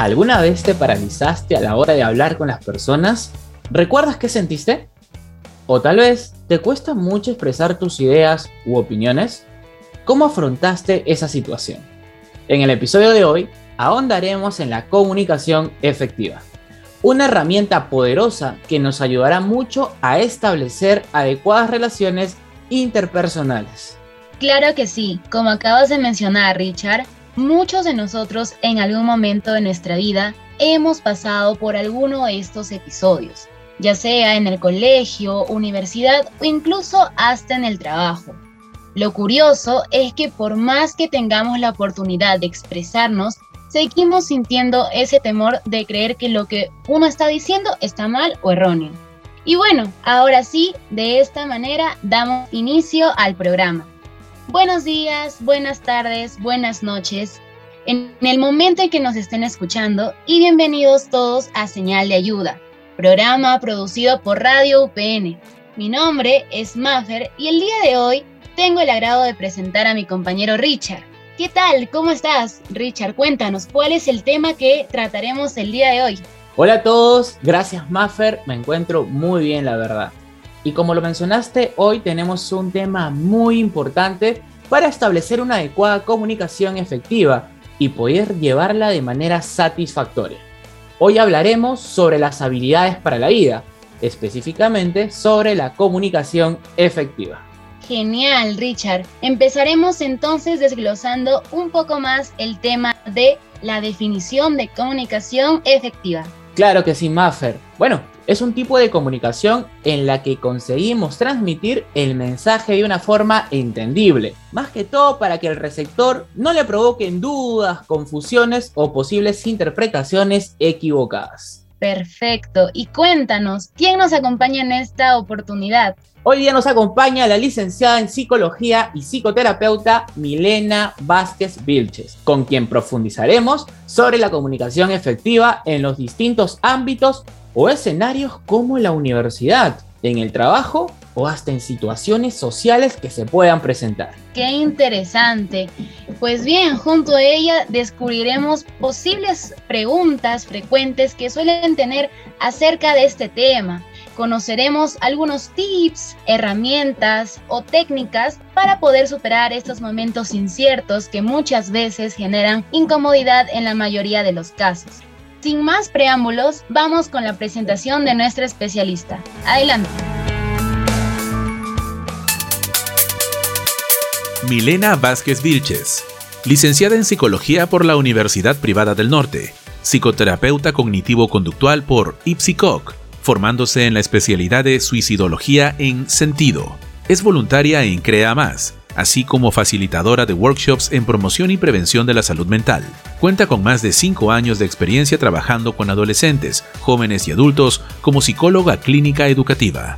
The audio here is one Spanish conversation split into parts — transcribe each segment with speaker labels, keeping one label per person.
Speaker 1: ¿Alguna vez te paralizaste a la hora de hablar con las personas? ¿Recuerdas qué sentiste? O tal vez te cuesta mucho expresar tus ideas u opiniones. ¿Cómo afrontaste esa situación? En el episodio de hoy ahondaremos en la comunicación efectiva, una herramienta poderosa que nos ayudará mucho a establecer adecuadas relaciones interpersonales.
Speaker 2: Claro que sí, como acabas de mencionar Richard, Muchos de nosotros en algún momento de nuestra vida hemos pasado por alguno de estos episodios, ya sea en el colegio, universidad o incluso hasta en el trabajo. Lo curioso es que por más que tengamos la oportunidad de expresarnos, seguimos sintiendo ese temor de creer que lo que uno está diciendo está mal o erróneo. Y bueno, ahora sí, de esta manera damos inicio al programa. Buenos días, buenas tardes, buenas noches, en el momento en que nos estén escuchando y bienvenidos todos a Señal de Ayuda, programa producido por Radio UPN. Mi nombre es Maffer y el día de hoy tengo el agrado de presentar a mi compañero Richard. ¿Qué tal? ¿Cómo estás? Richard, cuéntanos, ¿cuál es el tema que trataremos el día de hoy?
Speaker 1: Hola a todos, gracias Maffer, me encuentro muy bien la verdad. Y como lo mencionaste, hoy tenemos un tema muy importante para establecer una adecuada comunicación efectiva y poder llevarla de manera satisfactoria. Hoy hablaremos sobre las habilidades para la vida, específicamente sobre la comunicación efectiva.
Speaker 2: Genial, Richard. Empezaremos entonces desglosando un poco más el tema de la definición de comunicación efectiva.
Speaker 1: Claro que sí, Maffer. Bueno, es un tipo de comunicación en la que conseguimos transmitir el mensaje de una forma entendible, más que todo para que el receptor no le provoquen dudas, confusiones o posibles interpretaciones equivocadas.
Speaker 2: Perfecto, y cuéntanos, ¿quién nos acompaña en esta oportunidad?
Speaker 1: Hoy día nos acompaña la licenciada en psicología y psicoterapeuta Milena Vázquez Vilches, con quien profundizaremos sobre la comunicación efectiva en los distintos ámbitos o escenarios como la universidad, en el trabajo o hasta en situaciones sociales que se puedan presentar.
Speaker 2: Qué interesante. Pues bien, junto a ella descubriremos posibles preguntas frecuentes que suelen tener acerca de este tema. Conoceremos algunos tips, herramientas o técnicas para poder superar estos momentos inciertos que muchas veces generan incomodidad en la mayoría de los casos. Sin más preámbulos, vamos con la presentación de nuestra especialista. Adelante.
Speaker 3: Milena Vázquez Vilches, licenciada en Psicología por la Universidad Privada del Norte, psicoterapeuta cognitivo-conductual por IPSICOC, formándose en la especialidad de suicidología en Sentido. Es voluntaria en Crea Más, así como facilitadora de workshops en promoción y prevención de la salud mental. Cuenta con más de 5 años de experiencia trabajando con adolescentes, jóvenes y adultos como psicóloga clínica educativa.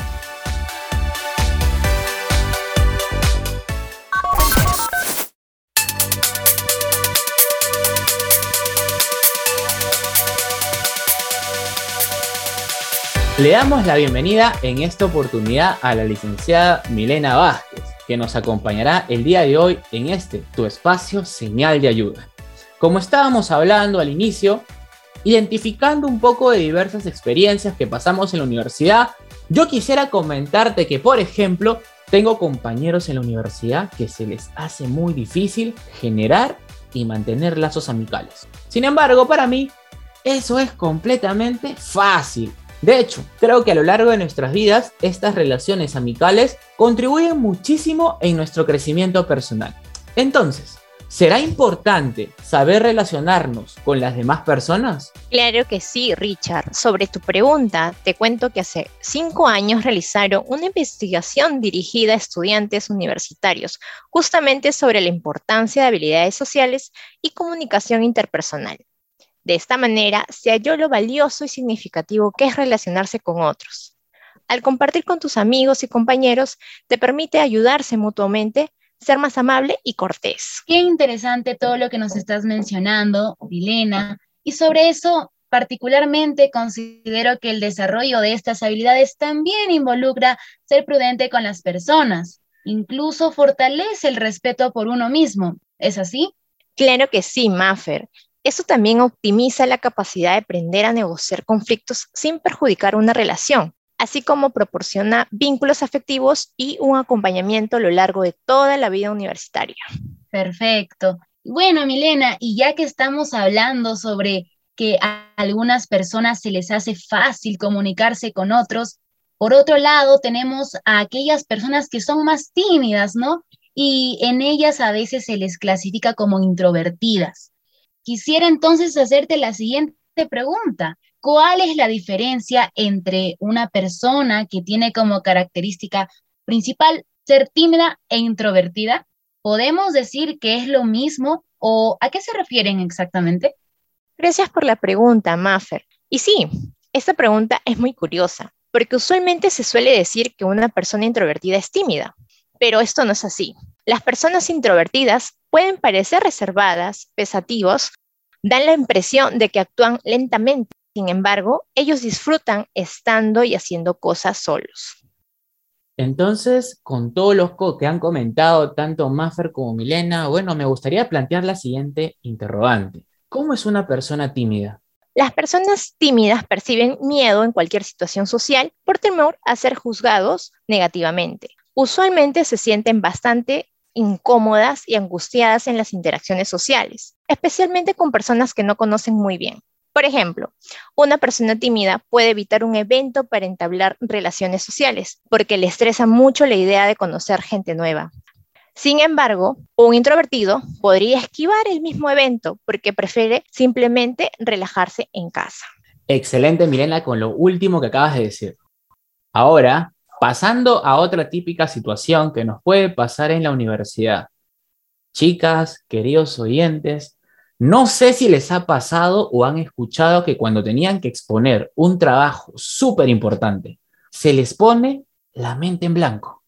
Speaker 1: Le damos la bienvenida en esta oportunidad a la licenciada Milena Vázquez que nos acompañará el día de hoy en este tu espacio señal de ayuda. Como estábamos hablando al inicio, identificando un poco de diversas experiencias que pasamos en la universidad, yo quisiera comentarte que, por ejemplo, tengo compañeros en la universidad que se les hace muy difícil generar y mantener lazos amicales. Sin embargo, para mí, eso es completamente fácil. De hecho, creo que a lo largo de nuestras vidas, estas relaciones amicales contribuyen muchísimo en nuestro crecimiento personal. Entonces, ¿Será importante saber relacionarnos con las demás personas?
Speaker 4: Claro que sí, Richard. Sobre tu pregunta, te cuento que hace cinco años realizaron una investigación dirigida a estudiantes universitarios, justamente sobre la importancia de habilidades sociales y comunicación interpersonal. De esta manera, se halló lo valioso y significativo que es relacionarse con otros. Al compartir con tus amigos y compañeros, te permite ayudarse mutuamente ser más amable y cortés.
Speaker 2: Qué interesante todo lo que nos estás mencionando, Milena. Y sobre eso, particularmente considero que el desarrollo de estas habilidades también involucra ser prudente con las personas. Incluso fortalece el respeto por uno mismo. ¿Es así?
Speaker 4: Claro que sí, Maffer. Eso también optimiza la capacidad de aprender a negociar conflictos sin perjudicar una relación así como proporciona vínculos afectivos y un acompañamiento a lo largo de toda la vida universitaria.
Speaker 2: Perfecto. Bueno, Milena, y ya que estamos hablando sobre que a algunas personas se les hace fácil comunicarse con otros, por otro lado tenemos a aquellas personas que son más tímidas, ¿no? Y en ellas a veces se les clasifica como introvertidas. Quisiera entonces hacerte la siguiente pregunta. ¿Cuál es la diferencia entre una persona que tiene como característica principal ser tímida e introvertida? ¿Podemos decir que es lo mismo o a qué se refieren exactamente?
Speaker 4: Gracias por la pregunta, Maffer. Y sí, esta pregunta es muy curiosa, porque usualmente se suele decir que una persona introvertida es tímida, pero esto no es así. Las personas introvertidas pueden parecer reservadas, pesativos, dan la impresión de que actúan lentamente sin embargo, ellos disfrutan estando y haciendo cosas solos.
Speaker 1: Entonces, con todos los que han comentado tanto Maffer como Milena, bueno, me gustaría plantear la siguiente interrogante. ¿Cómo es una persona tímida?
Speaker 4: Las personas tímidas perciben miedo en cualquier situación social por temor a ser juzgados negativamente. Usualmente se sienten bastante incómodas y angustiadas en las interacciones sociales, especialmente con personas que no conocen muy bien. Por ejemplo, una persona tímida puede evitar un evento para entablar relaciones sociales porque le estresa mucho la idea de conocer gente nueva. Sin embargo, un introvertido podría esquivar el mismo evento porque prefiere simplemente relajarse en casa.
Speaker 1: Excelente, Milena, con lo último que acabas de decir. Ahora, pasando a otra típica situación que nos puede pasar en la universidad. Chicas, queridos oyentes, no sé si les ha pasado o han escuchado que cuando tenían que exponer un trabajo súper importante, se les pone la mente en blanco.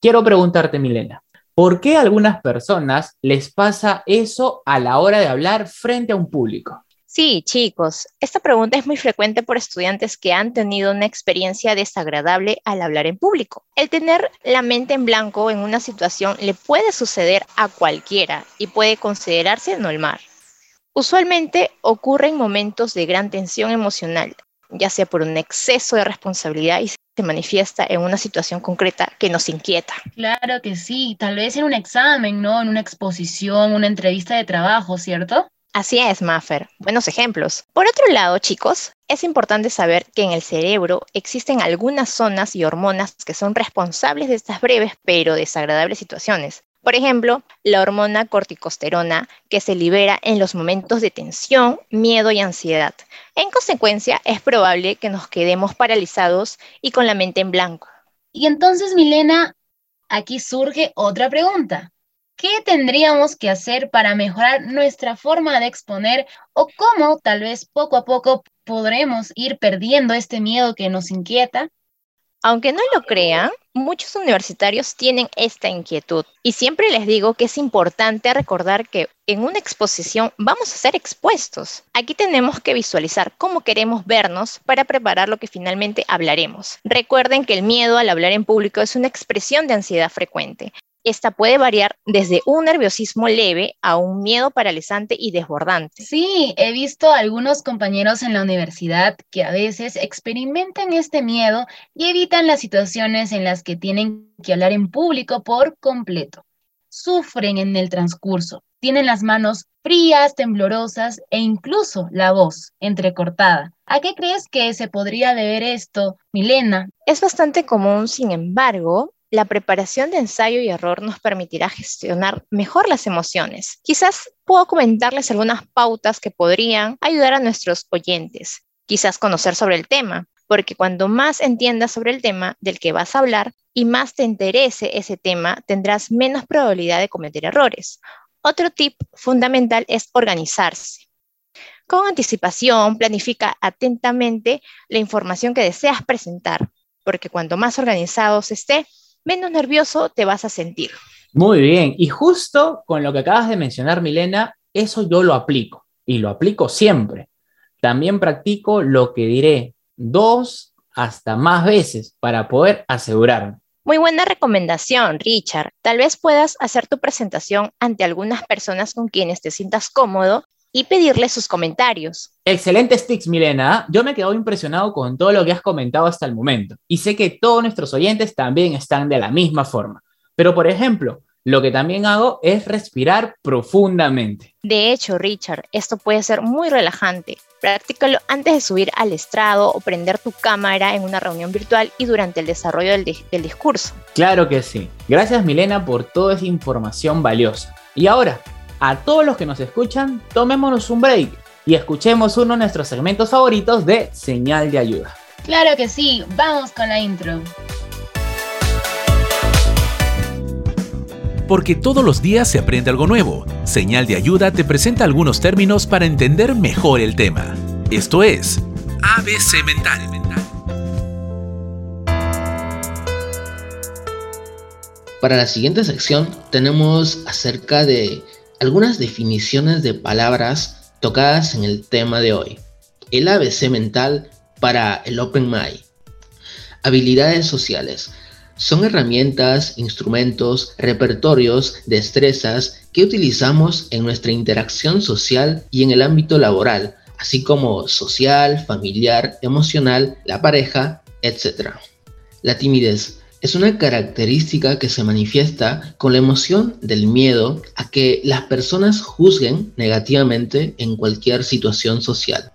Speaker 1: Quiero preguntarte, Milena, ¿por qué a algunas personas les pasa eso a la hora de hablar frente a un público?
Speaker 4: Sí, chicos, esta pregunta es muy frecuente por estudiantes que han tenido una experiencia desagradable al hablar en público. El tener la mente en blanco en una situación le puede suceder a cualquiera y puede considerarse normal. Usualmente ocurre en momentos de gran tensión emocional, ya sea por un exceso de responsabilidad y se manifiesta en una situación concreta que nos inquieta.
Speaker 2: Claro que sí, tal vez en un examen, ¿no? En una exposición, una entrevista de trabajo, ¿cierto?
Speaker 4: Así es, Maffer. Buenos ejemplos. Por otro lado, chicos, es importante saber que en el cerebro existen algunas zonas y hormonas que son responsables de estas breves pero desagradables situaciones. Por ejemplo, la hormona corticosterona que se libera en los momentos de tensión, miedo y ansiedad. En consecuencia, es probable que nos quedemos paralizados y con la mente en blanco.
Speaker 2: Y entonces, Milena, aquí surge otra pregunta. ¿Qué tendríamos que hacer para mejorar nuestra forma de exponer o cómo tal vez poco a poco podremos ir perdiendo este miedo que nos inquieta?
Speaker 4: Aunque no lo crean, muchos universitarios tienen esta inquietud y siempre les digo que es importante recordar que en una exposición vamos a ser expuestos. Aquí tenemos que visualizar cómo queremos vernos para preparar lo que finalmente hablaremos. Recuerden que el miedo al hablar en público es una expresión de ansiedad frecuente. Esta puede variar desde un nerviosismo leve a un miedo paralizante y desbordante.
Speaker 2: Sí, he visto algunos compañeros en la universidad que a veces experimentan este miedo y evitan las situaciones en las que tienen que hablar en público por completo. Sufren en el transcurso, tienen las manos frías, temblorosas e incluso la voz entrecortada. ¿A qué crees que se podría deber esto, Milena?
Speaker 4: Es bastante común, sin embargo, la preparación de ensayo y error nos permitirá gestionar mejor las emociones. Quizás puedo comentarles algunas pautas que podrían ayudar a nuestros oyentes. Quizás conocer sobre el tema, porque cuando más entiendas sobre el tema del que vas a hablar y más te interese ese tema, tendrás menos probabilidad de cometer errores. Otro tip fundamental es organizarse. Con anticipación, planifica atentamente la información que deseas presentar, porque cuanto más organizado se esté, menos nervioso te vas a sentir.
Speaker 1: Muy bien, y justo con lo que acabas de mencionar, Milena, eso yo lo aplico y lo aplico siempre. También practico lo que diré dos hasta más veces para poder asegurarme.
Speaker 4: Muy buena recomendación, Richard. Tal vez puedas hacer tu presentación ante algunas personas con quienes te sientas cómodo y pedirles sus comentarios.
Speaker 1: Excelentes tips, Milena. Yo me quedo impresionado con todo lo que has comentado hasta el momento y sé que todos nuestros oyentes también están de la misma forma. Pero, por ejemplo, lo que también hago es respirar profundamente.
Speaker 4: De hecho, Richard, esto puede ser muy relajante. Practícalo antes de subir al estrado o prender tu cámara en una reunión virtual y durante el desarrollo del, del discurso.
Speaker 1: Claro que sí. Gracias, Milena, por toda esa información valiosa. Y ahora, a todos los que nos escuchan, tomémonos un break y escuchemos uno de nuestros segmentos favoritos de Señal de Ayuda.
Speaker 2: Claro que sí, vamos con la intro.
Speaker 3: Porque todos los días se aprende algo nuevo. Señal de Ayuda te presenta algunos términos para entender mejor el tema. Esto es ABC Mental.
Speaker 5: Para la siguiente sección tenemos acerca de algunas definiciones de palabras tocadas en el tema de hoy. El ABC mental para el Open Mind. Habilidades sociales. Son herramientas, instrumentos, repertorios, destrezas que utilizamos en nuestra interacción social y en el ámbito laboral, así como social, familiar, emocional, la pareja, etc. La timidez es una característica que se manifiesta con la emoción del miedo a que las personas juzguen negativamente en cualquier situación social.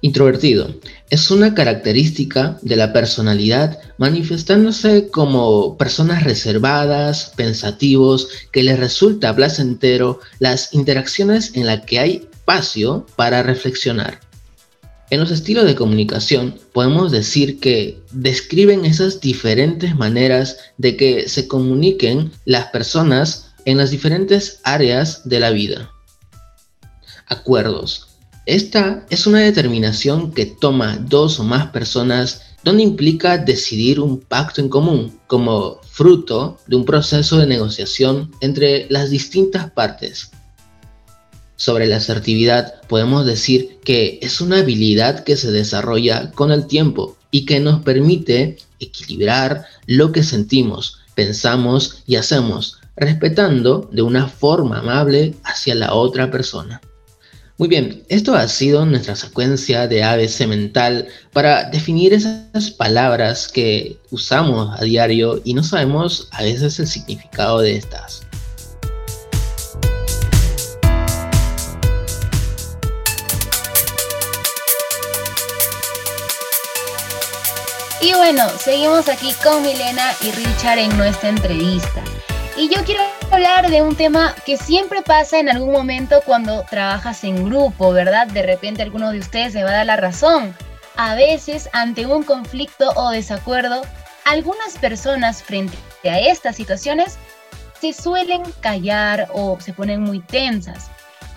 Speaker 5: Introvertido es una característica de la personalidad manifestándose como personas reservadas, pensativos, que les resulta placentero las interacciones en las que hay espacio para reflexionar. En los estilos de comunicación podemos decir que describen esas diferentes maneras de que se comuniquen las personas en las diferentes áreas de la vida. Acuerdos. Esta es una determinación que toma dos o más personas donde implica decidir un pacto en común como fruto de un proceso de negociación entre las distintas partes. Sobre la asertividad podemos decir que es una habilidad que se desarrolla con el tiempo y que nos permite equilibrar lo que sentimos, pensamos y hacemos, respetando de una forma amable hacia la otra persona. Muy bien, esto ha sido nuestra secuencia de ABC mental para definir esas palabras que usamos a diario y no sabemos a veces el significado de estas.
Speaker 2: Y bueno, seguimos aquí con Milena y Richard en nuestra entrevista. Y yo quiero hablar de un tema que siempre pasa en algún momento cuando trabajas en grupo, ¿verdad? De repente alguno de ustedes se va a dar la razón. A veces, ante un conflicto o desacuerdo, algunas personas frente a estas situaciones se suelen callar o se ponen muy tensas.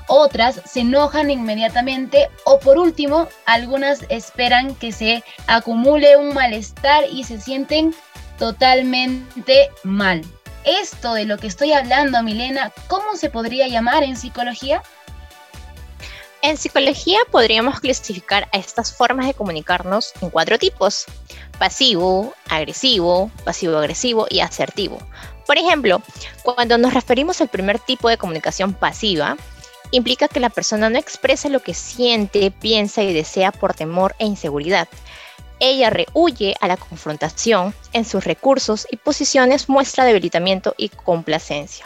Speaker 2: Otras se enojan inmediatamente o por último, algunas esperan que se acumule un malestar y se sienten totalmente mal. Esto de lo que estoy hablando, Milena, ¿cómo se podría llamar en psicología?
Speaker 4: En psicología podríamos clasificar a estas formas de comunicarnos en cuatro tipos. Pasivo, agresivo, pasivo-agresivo y asertivo. Por ejemplo, cuando nos referimos al primer tipo de comunicación pasiva, implica que la persona no expresa lo que siente, piensa y desea por temor e inseguridad. Ella rehuye a la confrontación, en sus recursos y posiciones muestra debilitamiento y complacencia.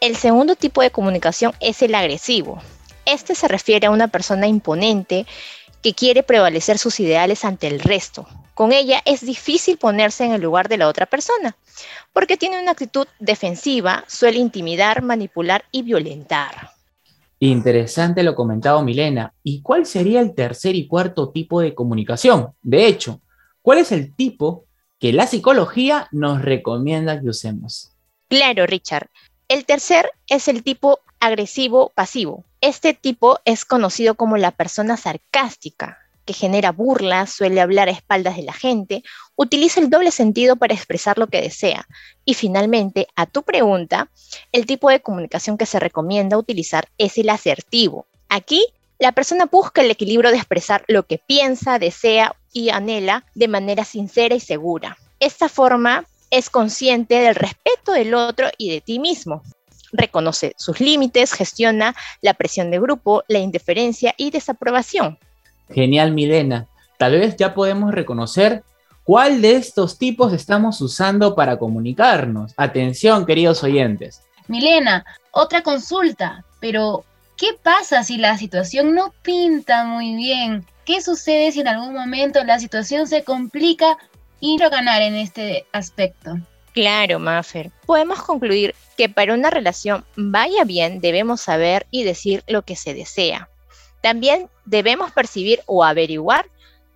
Speaker 4: El segundo tipo de comunicación es el agresivo. Este se refiere a una persona imponente que quiere prevalecer sus ideales ante el resto, Con ella es difícil ponerse en el lugar de la otra persona, porque tiene una actitud defensiva, suele intimidar, manipular y violentar.
Speaker 1: Interesante lo comentado Milena. ¿Y cuál sería el tercer y cuarto tipo de comunicación? De hecho, ¿cuál es el tipo que la psicología nos recomienda que usemos?
Speaker 4: Claro, Richard. El tercer es el tipo agresivo pasivo. Este tipo es conocido como la persona sarcástica, que genera burlas, suele hablar a espaldas de la gente, utiliza el doble sentido para expresar lo que desea. Y finalmente, a tu pregunta, el tipo de comunicación que se recomienda utilizar es el asertivo. Aquí, la persona busca el equilibrio de expresar lo que piensa, desea y anhela de manera sincera y segura. Esta forma es consciente del respeto del otro y de ti mismo. Reconoce sus límites, gestiona la presión de grupo, la indiferencia y desaprobación.
Speaker 1: Genial, Milena. Tal vez ya podemos reconocer cuál de estos tipos estamos usando para comunicarnos. Atención, queridos oyentes.
Speaker 2: Milena, otra consulta, pero ¿qué pasa si la situación no pinta muy bien? ¿Qué sucede si en algún momento la situación se complica y no ganar en este aspecto?
Speaker 4: Claro, Maffer. Podemos concluir que para una relación vaya bien debemos saber y decir lo que se desea. También debemos percibir o averiguar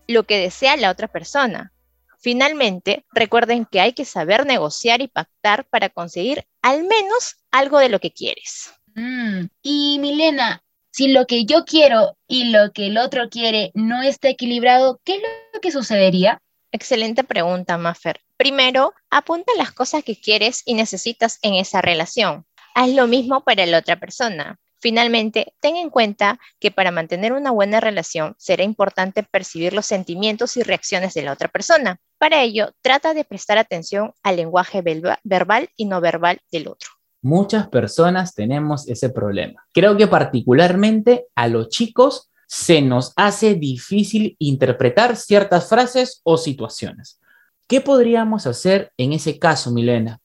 Speaker 4: lo que desea la otra persona. Finalmente, recuerden que hay que saber negociar y pactar para conseguir al menos algo de lo que quieres.
Speaker 2: Mm, y Milena, si lo que yo quiero y lo que el otro quiere no está equilibrado, ¿qué es lo que sucedería?
Speaker 4: Excelente pregunta, Maffer. Primero, apunta las cosas que quieres y necesitas en esa relación. Haz lo mismo para la otra persona. Finalmente, ten en cuenta que para mantener una buena relación será importante percibir los sentimientos y reacciones de la otra persona. Para ello, trata de prestar atención al lenguaje verbal y no verbal del otro.
Speaker 1: Muchas personas tenemos ese problema. Creo que particularmente a los chicos se nos hace difícil interpretar ciertas frases o situaciones. ¿Qué podríamos hacer en ese caso, Milena?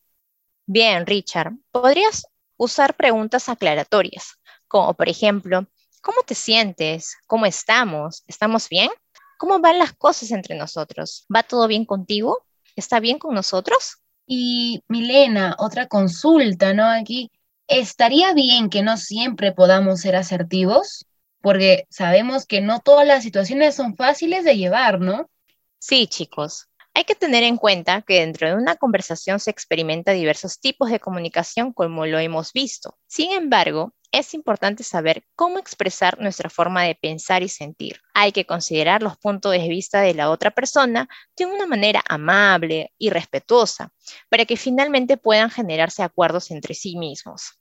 Speaker 4: Bien, Richard, podrías usar preguntas aclaratorias como por ejemplo, ¿cómo te sientes? ¿Cómo estamos? ¿Estamos bien? ¿Cómo van las cosas entre nosotros? ¿Va todo bien contigo? ¿Está bien con nosotros?
Speaker 2: Y Milena, otra consulta, ¿no? Aquí, ¿estaría bien que no siempre podamos ser asertivos? Porque sabemos que no todas las situaciones son fáciles de llevar, ¿no?
Speaker 4: Sí, chicos. Hay que tener en cuenta que dentro de una conversación se experimenta diversos tipos de comunicación como lo hemos visto. Sin embargo, es importante saber cómo expresar nuestra forma de pensar y sentir. Hay que considerar los puntos de vista de la otra persona de una manera amable y respetuosa para que finalmente puedan generarse acuerdos entre sí mismos.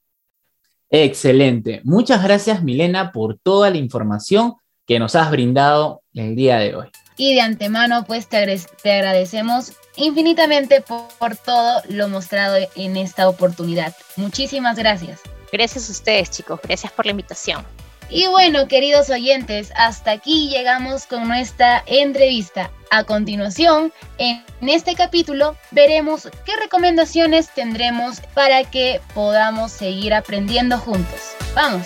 Speaker 1: Excelente. Muchas gracias Milena por toda la información que nos has brindado el día de hoy.
Speaker 2: Y de antemano pues te, agradecemos infinitamente por todo lo mostrado en esta oportunidad. Muchísimas gracias.
Speaker 4: Gracias a ustedes, chicos. Gracias por la invitación.
Speaker 2: Y bueno, queridos oyentes, hasta aquí llegamos con nuestra entrevista. A continuación, en este capítulo veremos qué recomendaciones tendremos para que podamos seguir aprendiendo juntos. ¡Vamos!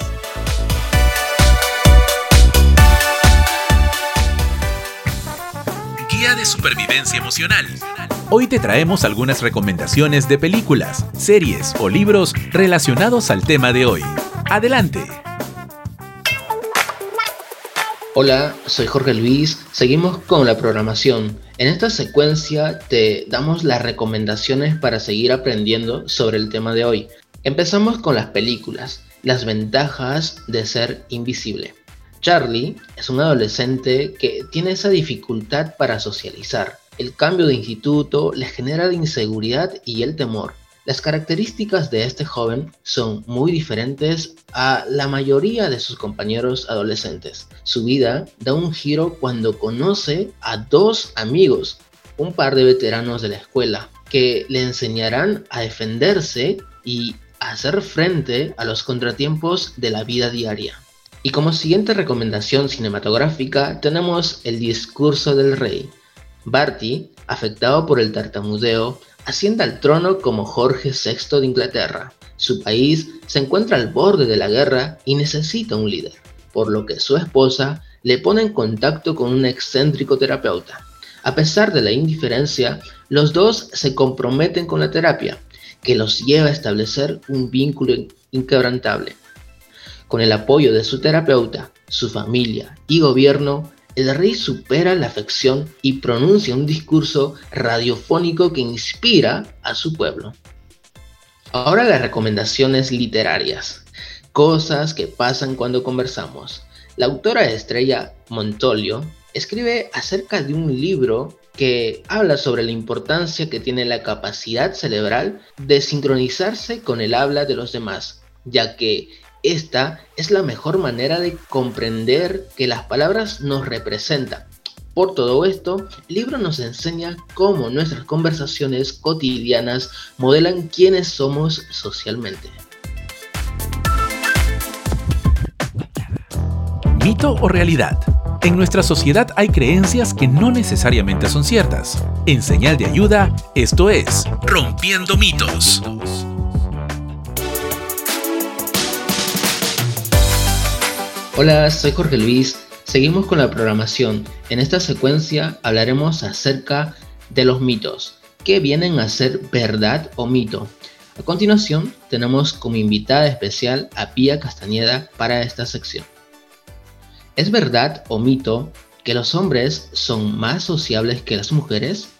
Speaker 3: Guía de Supervivencia Emocional Hoy te traemos algunas recomendaciones de películas, series o libros relacionados al tema de hoy. Adelante.
Speaker 5: Hola, soy Jorge Luis. Seguimos con la programación. En esta secuencia te damos las recomendaciones para seguir aprendiendo sobre el tema de hoy. Empezamos con las películas, las ventajas de ser invisible. Charlie es un adolescente que tiene esa dificultad para socializar el cambio de instituto le genera inseguridad y el temor. Las características de este joven son muy diferentes a la mayoría de sus compañeros adolescentes. Su vida da un giro cuando conoce a dos amigos, un par de veteranos de la escuela, que le enseñarán a defenderse y hacer frente a los contratiempos de la vida diaria. Y como siguiente recomendación cinematográfica tenemos El discurso del rey, Barty, afectado por el tartamudeo, asciende al trono como Jorge VI de Inglaterra. Su país se encuentra al borde de la guerra y necesita un líder, por lo que su esposa le pone en contacto con un excéntrico terapeuta. A pesar de la indiferencia, los dos se comprometen con la terapia, que los lleva a establecer un vínculo inquebrantable. Con el apoyo de su terapeuta, su familia y gobierno, el rey supera la afección y pronuncia un discurso radiofónico que inspira a su pueblo. Ahora las recomendaciones literarias. Cosas que pasan cuando conversamos. La autora Estrella Montolio escribe acerca de un libro que habla sobre la importancia que tiene la capacidad cerebral de sincronizarse con el habla de los demás, ya que esta es la mejor manera de comprender que las palabras nos representan. Por todo esto, el libro nos enseña cómo nuestras conversaciones cotidianas modelan quiénes somos socialmente.
Speaker 3: Mito o realidad. En nuestra sociedad hay creencias que no necesariamente son ciertas. En señal de ayuda, esto es Rompiendo mitos.
Speaker 5: Hola, soy Jorge Luis. Seguimos con la programación. En esta secuencia hablaremos acerca de los mitos, que vienen a ser verdad o mito. A continuación, tenemos como invitada especial a Pía Castañeda para esta sección. ¿Es verdad o mito que los hombres son más sociables que las mujeres?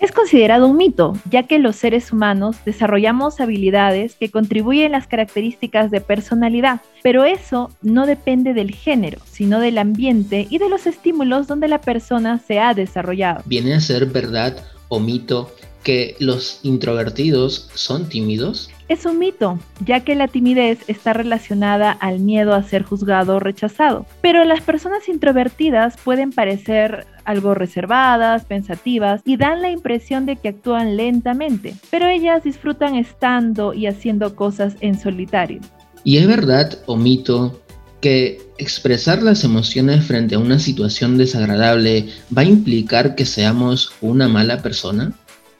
Speaker 6: Es considerado un mito, ya que los seres humanos desarrollamos habilidades que contribuyen a las características de personalidad, pero eso no depende del género, sino del ambiente y de los estímulos donde la persona se ha desarrollado.
Speaker 5: ¿Viene a ser verdad o mito que los introvertidos son tímidos?
Speaker 6: Es un mito, ya que la timidez está relacionada al miedo a ser juzgado o rechazado. Pero las personas introvertidas pueden parecer algo reservadas, pensativas y dan la impresión de que actúan lentamente, pero ellas disfrutan estando y haciendo cosas en solitario.
Speaker 5: ¿Y es verdad o mito que expresar las emociones frente a una situación desagradable va a implicar que seamos una mala persona?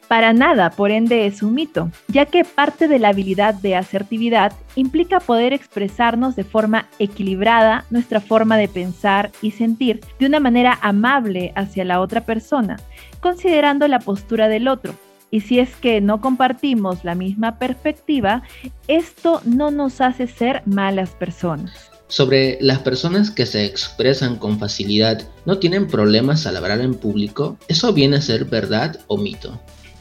Speaker 6: Para nada, por ende, es un mito, ya que parte de la habilidad de asertividad implica poder expresarnos de forma equilibrada nuestra forma de pensar y sentir de una manera amable hacia la otra persona, considerando la postura del otro. Y si es que no compartimos la misma perspectiva, esto no nos hace ser malas personas.
Speaker 5: Sobre las personas que se expresan con facilidad, no tienen problemas al hablar en público, ¿eso viene a ser verdad o mito?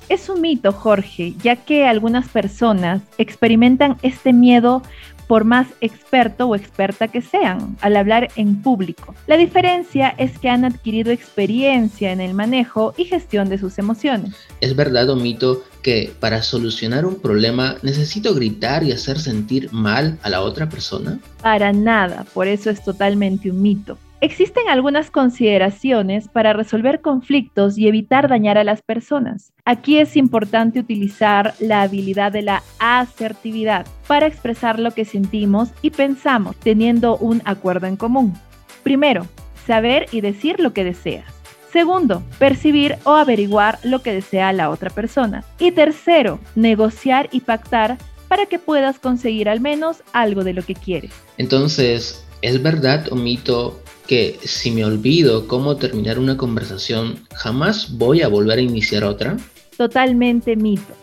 Speaker 6: Es un mito, Jorge, ya que algunas personas experimentan este miedo por más experto o experta que sean al hablar en público. La diferencia es que han adquirido experiencia en el manejo y gestión de sus emociones.
Speaker 5: ¿Es verdad o mito que para solucionar un problema necesito gritar y hacer sentir mal a la otra persona?
Speaker 6: Para nada, por eso es totalmente un mito. Existen algunas consideraciones para resolver conflictos y evitar dañar a las personas. Aquí es importante utilizar la habilidad de la asertividad para expresar lo que sentimos y pensamos, teniendo un acuerdo en común. Primero, saber y decir lo que deseas. Segundo, percibir o averiguar lo que desea la otra persona. Y tercero, negociar y pactar para que puedas conseguir al menos algo de lo que quieres.
Speaker 5: Entonces, ¿es verdad o mito que si me olvido cómo terminar una conversación, jamás voy a volver a iniciar otra?
Speaker 6: Totalmente mito.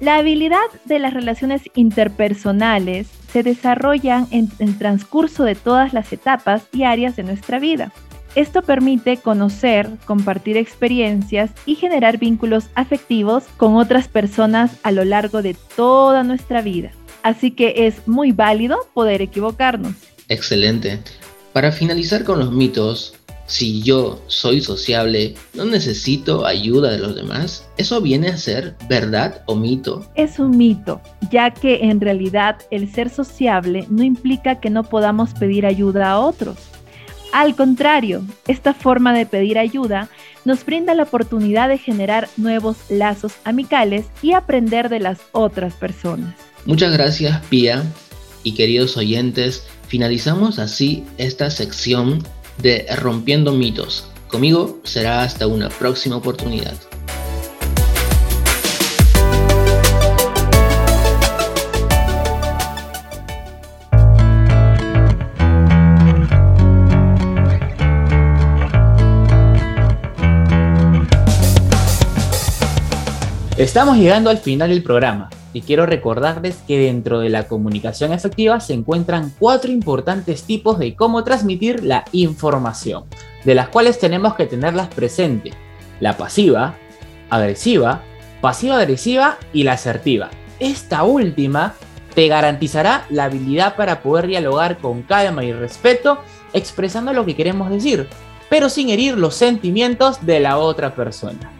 Speaker 6: La habilidad de las relaciones interpersonales se desarrollan en el transcurso de todas las etapas y áreas de nuestra vida. Esto permite conocer, compartir experiencias y generar vínculos afectivos con otras personas a lo largo de toda nuestra vida. Así que es muy válido poder equivocarnos.
Speaker 5: Excelente. Para finalizar con los mitos, si yo soy sociable, no necesito ayuda de los demás. ¿Eso viene a ser verdad o mito?
Speaker 6: Es un mito, ya que en realidad el ser sociable no implica que no podamos pedir ayuda a otros. Al contrario, esta forma de pedir ayuda nos brinda la oportunidad de generar nuevos lazos amicales y aprender de las otras personas.
Speaker 5: Muchas gracias, Pía, y queridos oyentes Finalizamos así esta sección de Rompiendo mitos. Conmigo será hasta una próxima oportunidad.
Speaker 1: Estamos llegando al final del programa y quiero recordarles que dentro de la comunicación efectiva se encuentran cuatro importantes tipos de cómo transmitir la información, de las cuales tenemos que tenerlas presentes. La pasiva, agresiva, pasiva-agresiva y la asertiva. Esta última te garantizará la habilidad para poder dialogar con calma y respeto, expresando lo que queremos decir, pero sin herir los sentimientos de la otra persona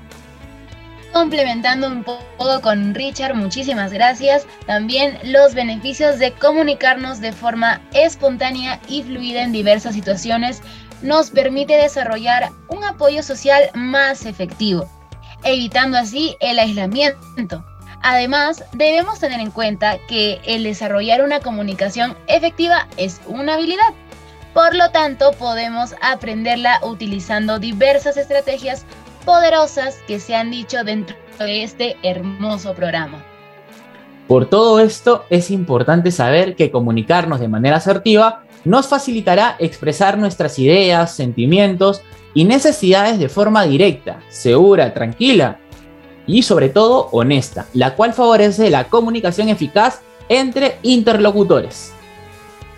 Speaker 2: complementando un poco con Richard, muchísimas gracias. También los beneficios de comunicarnos de forma espontánea y fluida en diversas situaciones nos permite desarrollar un apoyo social más efectivo, evitando así el aislamiento. Además, debemos tener en cuenta que el desarrollar una comunicación efectiva es una habilidad. Por lo tanto, podemos aprenderla utilizando diversas estrategias poderosas que se han dicho dentro de este hermoso programa.
Speaker 1: Por todo esto, es importante saber que comunicarnos de manera asertiva nos facilitará expresar nuestras ideas, sentimientos y necesidades de forma directa, segura, tranquila y sobre todo honesta, la cual favorece la comunicación eficaz entre interlocutores.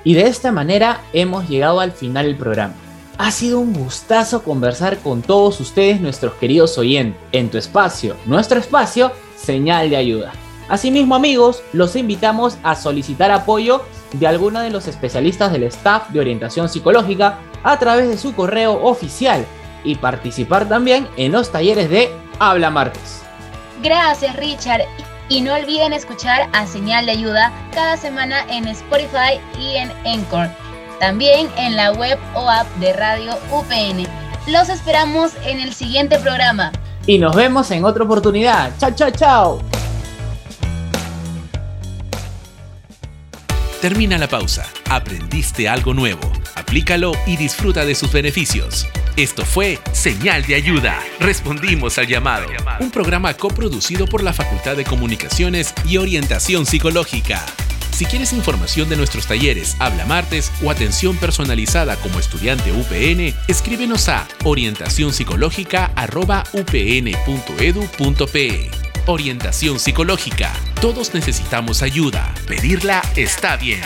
Speaker 1: Y de esta manera hemos llegado al final del programa. Ha sido un gustazo conversar con todos ustedes, nuestros queridos oyentes, en tu espacio, nuestro espacio, señal de ayuda. Asimismo, amigos, los invitamos a solicitar apoyo de alguno de los especialistas del staff de orientación psicológica a través de su correo oficial y participar también en los talleres de Habla Martes.
Speaker 2: Gracias, Richard. Y no olviden escuchar a Señal de Ayuda cada semana en Spotify y en Encore también en la web o app de Radio UPN. Los esperamos en el siguiente programa.
Speaker 1: Y nos vemos en otra oportunidad. Chao, chao, chao.
Speaker 3: Termina la pausa. Aprendiste algo nuevo. Aplícalo y disfruta de sus beneficios. Esto fue Señal de Ayuda. Respondimos al llamado. Un programa coproducido por la Facultad de Comunicaciones y Orientación Psicológica. Si quieres información de nuestros talleres Habla Martes o atención personalizada como estudiante UPN, escríbenos a orientacionpsicológica.upn.edu.pe. Orientación psicológica. Todos necesitamos ayuda. Pedirla está bien.